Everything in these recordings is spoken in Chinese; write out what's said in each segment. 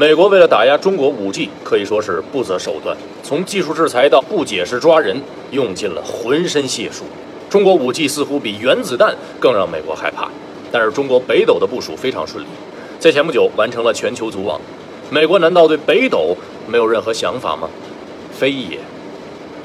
美国为了打压中国 5G，可以说是不择手段，从技术制裁到不解释抓人，用尽了浑身解数。中国 5G 似乎比原子弹更让美国害怕，但是中国北斗的部署非常顺利，在前不久完成了全球组网。美国难道对北斗没有任何想法吗？非也。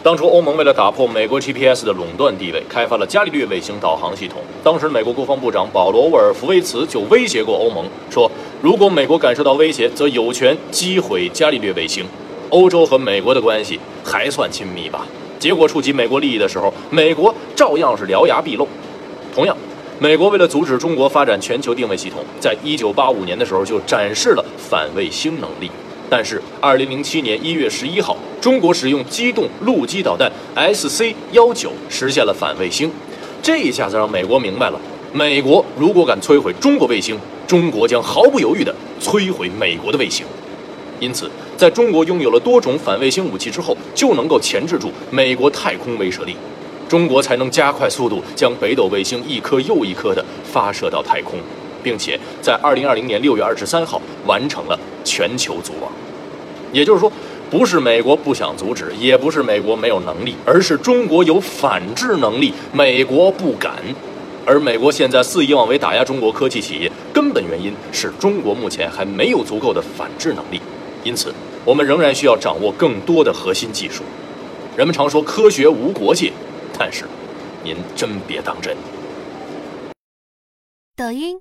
当初欧盟为了打破美国 GPS 的垄断地位，开发了伽利略卫星导航系统。当时美国国防部长保罗·沃尔夫维茨就威胁过欧盟，说如果美国感受到威胁，则有权击毁伽利略卫星。欧洲和美国的关系还算亲密吧？结果触及美国利益的时候，美国照样是獠牙毕露。同样，美国为了阻止中国发展全球定位系统，在一九八五年的时候就展示了反卫星能力。但是，二零零七年一月十一号，中国使用机动陆基导弹 SC 幺九实现了反卫星，这一下子让美国明白了：美国如果敢摧毁中国卫星，中国将毫不犹豫地摧毁美国的卫星。因此，在中国拥有了多种反卫星武器之后，就能够钳制住美国太空威慑力，中国才能加快速度将北斗卫星一颗又一颗地发射到太空，并且在二零二零年六月二十三号完成了全球组网。也就是说，不是美国不想阻止，也不是美国没有能力，而是中国有反制能力，美国不敢。而美国现在肆意妄为打压中国科技企业，根本原因是中国目前还没有足够的反制能力。因此，我们仍然需要掌握更多的核心技术。人们常说科学无国界，但是您真别当真。抖音。